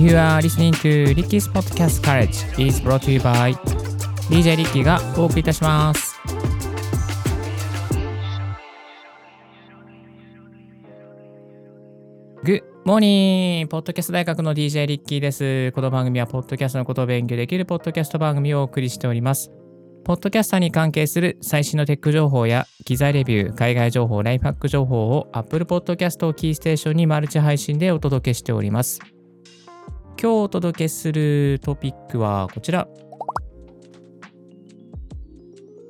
You are listening to Ricky's Podcast College is brought to you by DJ リッキーがお送りいたします。Good morning! ポッドキャスト大学の DJ リッキーです。この番組は、ポッドキャストのことを勉強できるポッドキャスト番組をお送りしております。ポッドキャスターに関係する最新のテック情報や機材レビュー、海外情報、ライフハック情報を Apple Podcast をキーステーションにマルチ配信でお届けしております。今日お届けするトピックはこちら。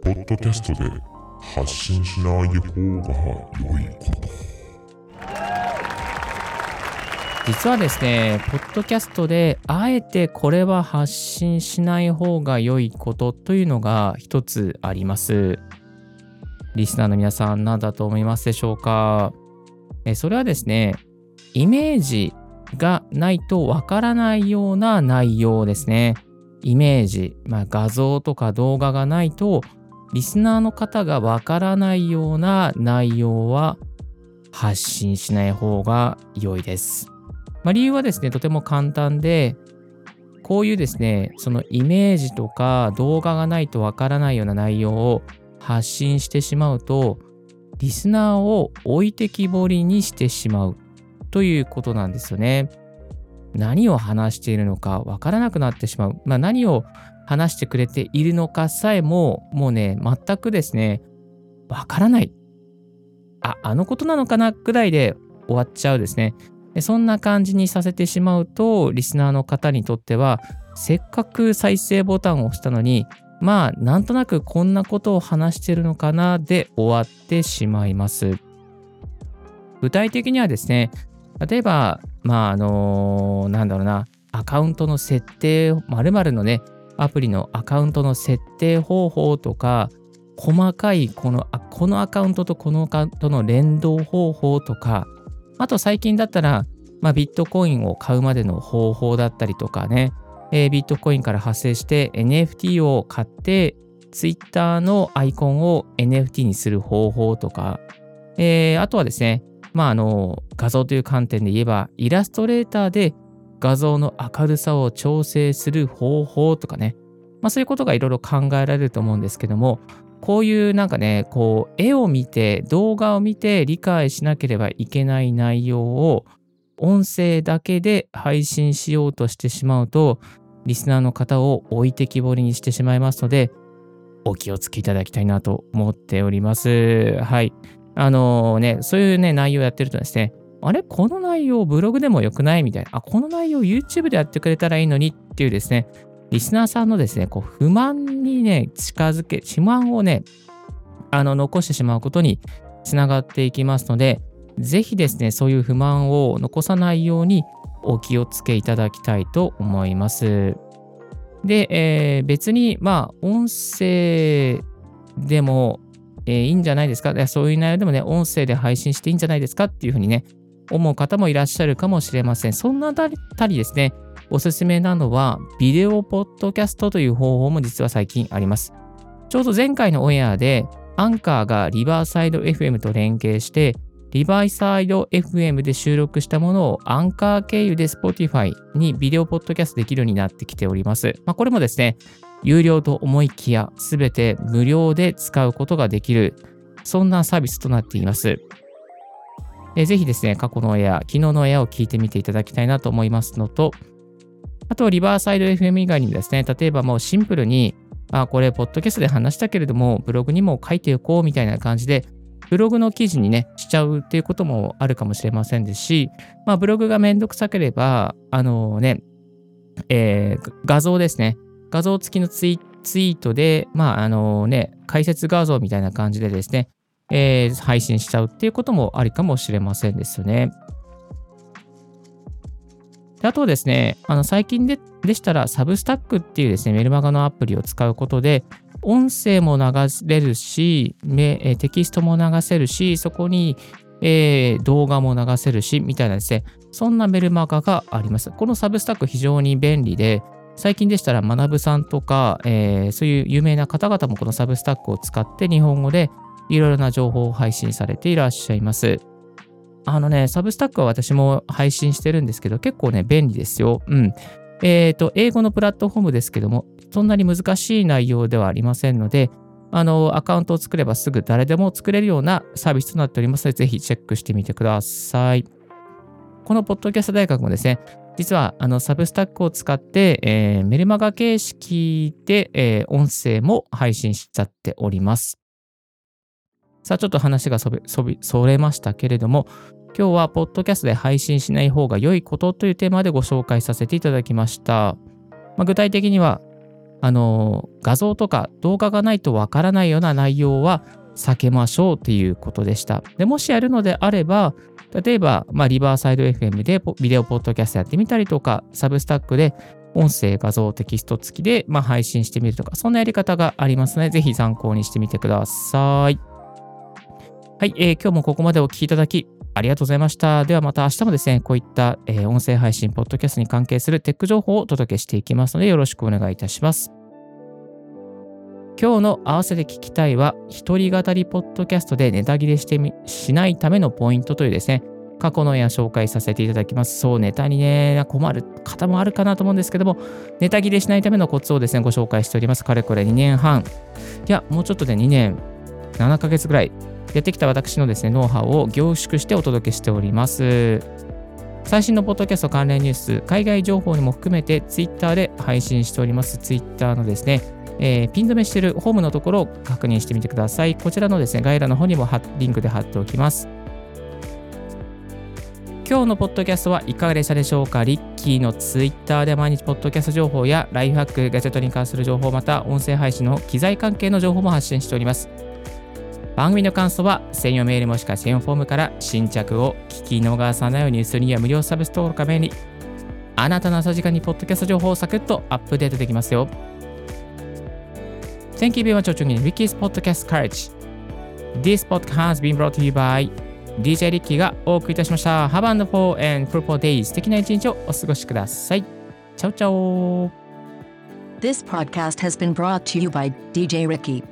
ポッドキャストで発信しない方が良いこと。実はですね、ポッドキャストであえてこれは発信しない方が良いことというのが一つあります。リスナーの皆さん何だと思いますでしょうか？えそれはですね、イメージがないとわからないような内容ですね。イメージ、まあ、画像とか動画がないとリスナーの方がわからないような内容は発信しない方が良いです。まあ、理由はですね、とても簡単で、こういうですね、そのイメージとか動画がないとわからないような内容を発信してしまうと、リスナーを置いてきぼりにしてしまうということなんですよね。何を話しているのかわからなくなってしまう。まあ、何を話してくれているのかさえも、もうね、全くですね、わからない。あ、あのことなのかなぐらいで終わっちゃうですね。そんな感じにさせてしまうと、リスナーの方にとっては、せっかく再生ボタンを押したのに、まあ、なんとなくこんなことを話してるのかなで終わってしまいます。具体的にはですね、例えば、まあ、あのなんだろうな、アカウントの設定、〇〇のね、アプリのアカウントの設定方法とか、細かいこの、このアカウントとこのアカウントの連動方法とか、あと最近だったら、まあ、ビットコインを買うまでの方法だったりとかね、えービットコインから発生して NFT を買って、Twitter のアイコンを NFT にする方法とか、えーあとはですね、まあ、あの、画像という観点で言えば、イラストレーターで画像の明るさを調整する方法とかね、まあ、そういうことがいろいろ考えられると思うんですけども、こういうなんかね、こう、絵を見て、動画を見て理解しなければいけない内容を、音声だけで配信しようとしてしまうと、リスナーの方を置いてきぼりにしてしまいますので、お気をつけいただきたいなと思っております。はい。あのね、そういうね、内容をやってるとですね、あれ？この内容ブログでもよくないみたいな。あ、この内容 YouTube でやってくれたらいいのにっていうですね、リスナーさんのですね、こう不満にね、近づけ、不満をね、あの、残してしまうことにつながっていきますので、ぜひですね、そういう不満を残さないようにお気をつけいただきたいと思います。で、えー別に、まあ、音声でも、えーいいんじゃないですか？いやそういう内容でもね、音声で配信していいんじゃないですか？っていうふうにね、思う方もいらっしゃるかもしれません。そんなあたりですね、おすすめなのは、ビデオポッドキャストという方法も実は最近あります。ちょうど前回のオンエアで、アンカーがリバーサイド FM と連携して、リバーサイド FM で収録したものをアンカー経由で Spotify にビデオポッドキャストできるようになってきております。まあ、これもですね、有料と思いきや、すべて無料で使うことができる、そんなサービスとなっています。えぜひですね、過去のエア、昨日のエアを聞いてみていただきたいなと思いますのと、あと、リバーサイド FM 以外にもですね、例えばもうシンプルに、あ、これ、ポッドキャストで話したけれども、ブログにも書いておこうみたいな感じで、ブログの記事にね、しちゃうっていうこともあるかもしれませんですし、まあ、ブログがめんどくさければ、あのね、えー画像ですね。画像付きのツイートで、まあ、あのね、解説画像みたいな感じでですね、えー配信しちゃうっていうこともありかもしれませんですよね。であとですね、あの最近ででしたら、サブスタックっていうですね、メルマガのアプリを使うことで、音声も流れるし、テキストも流せるし、そこに、えー動画も流せるし、みたいなですね、そんなメルマガがあります。このサブスタック非常に便利で、最近でしたら、学さんとか、えーそういう有名な方々もこのサブスタックを使って日本語でいろいろな情報を配信されていらっしゃいます。あのね、サブスタックは私も配信してるんですけど、結構ね、便利ですよ。うん。えっ、ー、と、英語のプラットフォームですけども、そんなに難しい内容ではありませんので、あの、アカウントを作ればすぐ誰でも作れるようなサービスとなっておりますので、ぜひチェックしてみてください。このポッドキャスト大学もですね、実はあのサブスタックを使って、えー、メルマガ形式で、えー、音声も配信しちゃっております。さあ、ちょっと話がそびそびそれましたけれども、今日はポッドキャストで配信しない方が良いことというテーマでご紹介させていただきました。まあ、具体的には、あの画像とか動画がないとわからないような内容は避けましょうということでした。でもしやるのであれば、例えば、まあ、リバーサイド FM でビデオポッドキャストやってみたりとか、サブスタックで音声、画像、テキスト付きで、まあ、配信してみるとか、そんなやり方がありますので、ぜひ参考にしてみてください。はい、えー、今日もここまでお聞きいただき、ありがとうございました。ではまた明日もですね、こういった、えー、音声配信、ポッドキャストに関係するテック情報をお届けしていきますので、よろしくお願いいたします。今日の合わせて聞きたいは、一人語りポッドキャストでネタ切れしてみしないためのポイントというですね、過去のや紹介させていただきます。そう、ネタにね、困る方もあるかなと思うんですけども、ネタ切れしないためのコツをですね、ご紹介しております。かれこれ2年半。いや、もうちょっとで2年、7ヶ月ぐらいやってきた私のですね、ノウハウを凝縮してお届けしております。最新のポッドキャスト関連ニュース、海外情報にも含めて Twitter で配信しております。Twitter のですね、えー、ピン止めしてるホームのところを確認してみてください。こちらのですね、概要欄の方にもリンクで貼っておきます。今日のポッドキャストはいかがでしたでしょうか？リッキーの Twitter で毎日ポッドキャスト情報やライフハック、ガジェットに関する情報、また音声配信の機材関係の情報も発信しております。番組の感想は専用メールもしくは専用フォームから新着を聞き逃さないようにするには無料サブス登録が便利。あなたの朝時間にポッドキャスト情報をサクッとアップデートできますよ。Thank you very much for tuning in Ricky's Podcast Courage. This podcast has been brought to you by DJ リッキーがお送りいたしました。Have a wonderful and fruitful day. 素敵な一日をお過ごしください。チャオチャオ This podcast has been brought to you by DJ Ricky.